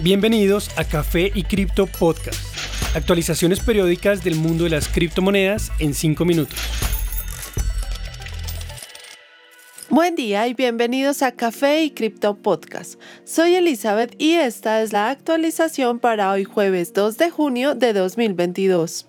Bienvenidos a Café y Cripto Podcast. Actualizaciones periódicas del mundo de las criptomonedas en 5 minutos. Buen día y bienvenidos a Café y Cripto Podcast. Soy Elizabeth y esta es la actualización para hoy jueves 2 de junio de 2022.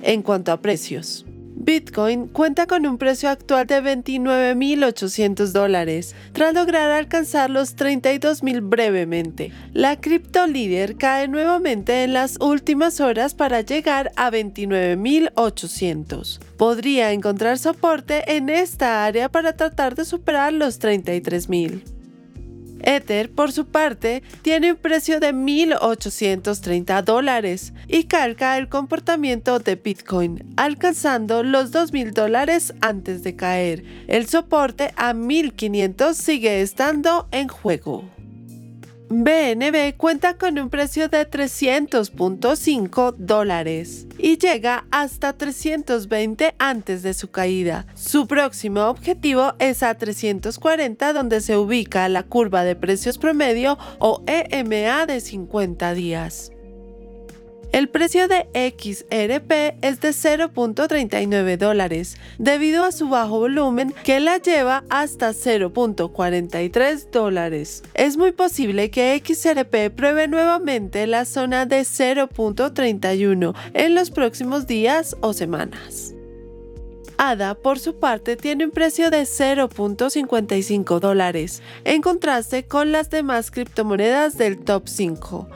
En cuanto a precios. Bitcoin cuenta con un precio actual de 29.800 dólares, tras lograr alcanzar los 32.000 brevemente. La cripto líder cae nuevamente en las últimas horas para llegar a 29.800. Podría encontrar soporte en esta área para tratar de superar los 33.000. Ether, por su parte, tiene un precio de 1.830 dólares y calca el comportamiento de Bitcoin, alcanzando los 2.000 dólares antes de caer. El soporte a 1.500 sigue estando en juego. BNB cuenta con un precio de 300.5 dólares y llega hasta 320 antes de su caída. Su próximo objetivo es a 340 donde se ubica la curva de precios promedio o EMA de 50 días. El precio de XRP es de 0.39 dólares, debido a su bajo volumen que la lleva hasta 0.43 dólares. Es muy posible que XRP pruebe nuevamente la zona de 0.31 en los próximos días o semanas. ADA, por su parte, tiene un precio de 0.55 dólares, en contraste con las demás criptomonedas del top 5.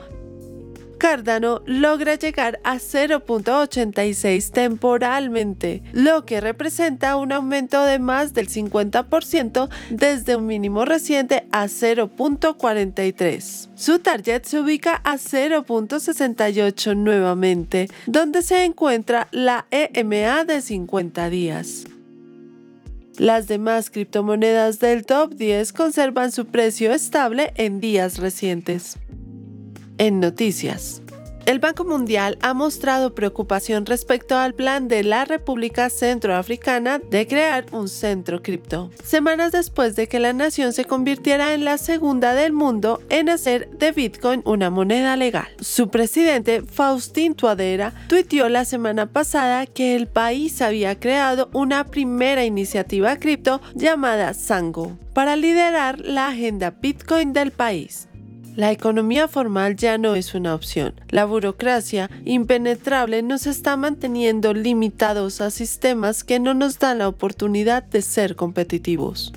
Cardano logra llegar a 0.86 temporalmente, lo que representa un aumento de más del 50% desde un mínimo reciente a 0.43. Su target se ubica a 0.68 nuevamente, donde se encuentra la EMA de 50 días. Las demás criptomonedas del top 10 conservan su precio estable en días recientes. En noticias. El Banco Mundial ha mostrado preocupación respecto al plan de la República Centroafricana de crear un centro cripto, semanas después de que la nación se convirtiera en la segunda del mundo en hacer de Bitcoin una moneda legal. Su presidente, Faustín Tuadera, tuiteó la semana pasada que el país había creado una primera iniciativa cripto llamada Sango para liderar la agenda Bitcoin del país. La economía formal ya no es una opción. La burocracia impenetrable nos está manteniendo limitados a sistemas que no nos dan la oportunidad de ser competitivos.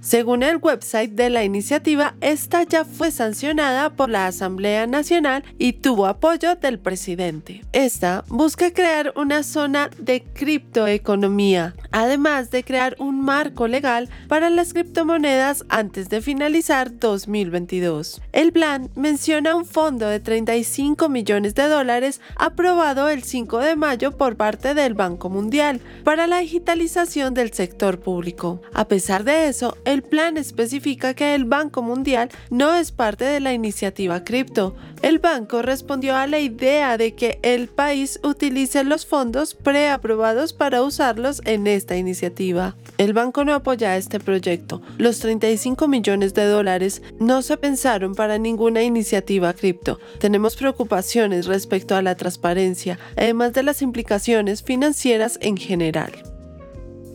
Según el website de la iniciativa, esta ya fue sancionada por la Asamblea Nacional y tuvo apoyo del presidente. Esta busca crear una zona de criptoeconomía, además de crear un marco legal para las criptomonedas antes de finalizar 2022. El plan menciona un fondo de 35 millones de dólares aprobado el 5 de mayo por parte del Banco Mundial para la digitalización del sector público. A pesar de eso, el plan especifica que el Banco Mundial no es parte de la iniciativa cripto. El banco respondió a la idea de que el país utilice los fondos preaprobados para usarlos en esta iniciativa. El banco no apoya este proyecto. Los 35 millones de dólares no se pensaron para ninguna iniciativa cripto. Tenemos preocupaciones respecto a la transparencia, además de las implicaciones financieras en general.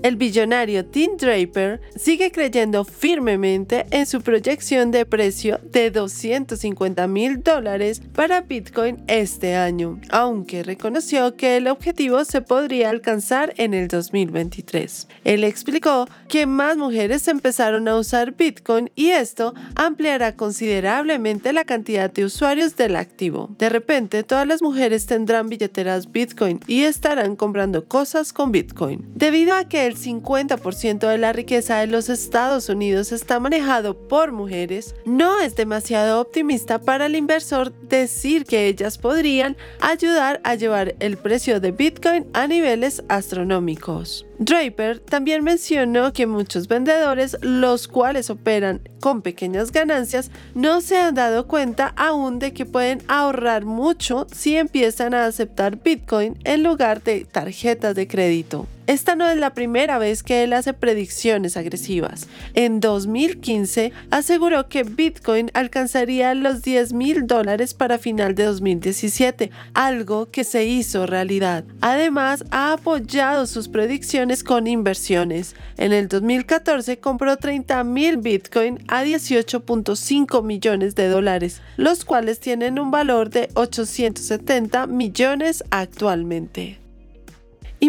El billonario Tim Draper sigue creyendo firmemente en su proyección de precio de 250 mil dólares para Bitcoin este año, aunque reconoció que el objetivo se podría alcanzar en el 2023. Él explicó que más mujeres empezaron a usar Bitcoin y esto ampliará considerablemente la cantidad de usuarios del activo. De repente, todas las mujeres tendrán billeteras Bitcoin y estarán comprando cosas con Bitcoin. Debido a que el 50% de la riqueza de los Estados Unidos está manejado por mujeres, no es demasiado optimista para el inversor decir que ellas podrían ayudar a llevar el precio de Bitcoin a niveles astronómicos. Draper también mencionó que muchos vendedores, los cuales operan con pequeñas ganancias, no se han dado cuenta aún de que pueden ahorrar mucho si empiezan a aceptar Bitcoin en lugar de tarjetas de crédito. Esta no es la primera vez que él hace predicciones agresivas. En 2015 aseguró que Bitcoin alcanzaría los 10 mil dólares para final de 2017, algo que se hizo realidad. Además, ha apoyado sus predicciones con inversiones. En el 2014 compró 30 mil Bitcoin a 18.5 millones de dólares, los cuales tienen un valor de 870 millones actualmente.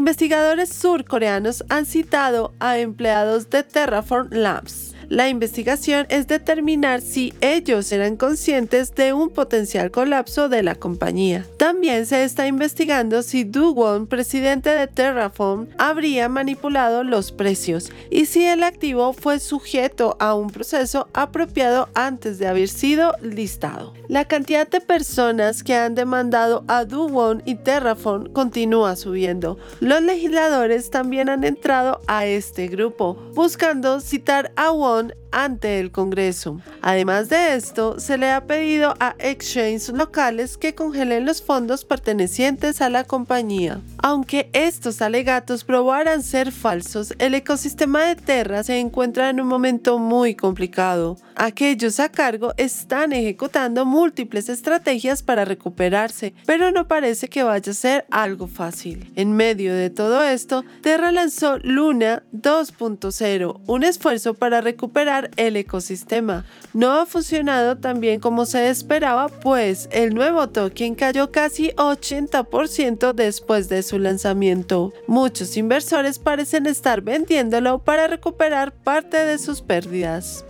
Investigadores surcoreanos han citado a empleados de Terraform Labs la investigación es determinar si ellos eran conscientes de un potencial colapso de la compañía. También se está investigando si Do presidente de Terraform, habría manipulado los precios y si el activo fue sujeto a un proceso apropiado antes de haber sido listado. La cantidad de personas que han demandado a Do y Terraform continúa subiendo. Los legisladores también han entrado a este grupo, buscando citar a Won on ante el Congreso. Además de esto, se le ha pedido a exchanges locales que congelen los fondos pertenecientes a la compañía. Aunque estos alegatos probaran ser falsos, el ecosistema de Terra se encuentra en un momento muy complicado. Aquellos a cargo están ejecutando múltiples estrategias para recuperarse, pero no parece que vaya a ser algo fácil. En medio de todo esto, Terra lanzó Luna 2.0, un esfuerzo para recuperar el ecosistema. No ha funcionado tan bien como se esperaba, pues el nuevo token cayó casi 80% después de su lanzamiento. Muchos inversores parecen estar vendiéndolo para recuperar parte de sus pérdidas.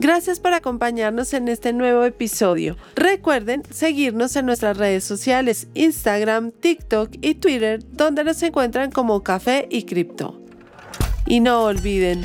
Gracias por acompañarnos en este nuevo episodio. Recuerden seguirnos en nuestras redes sociales, Instagram, TikTok y Twitter, donde nos encuentran como Café y Cripto. Y no olviden,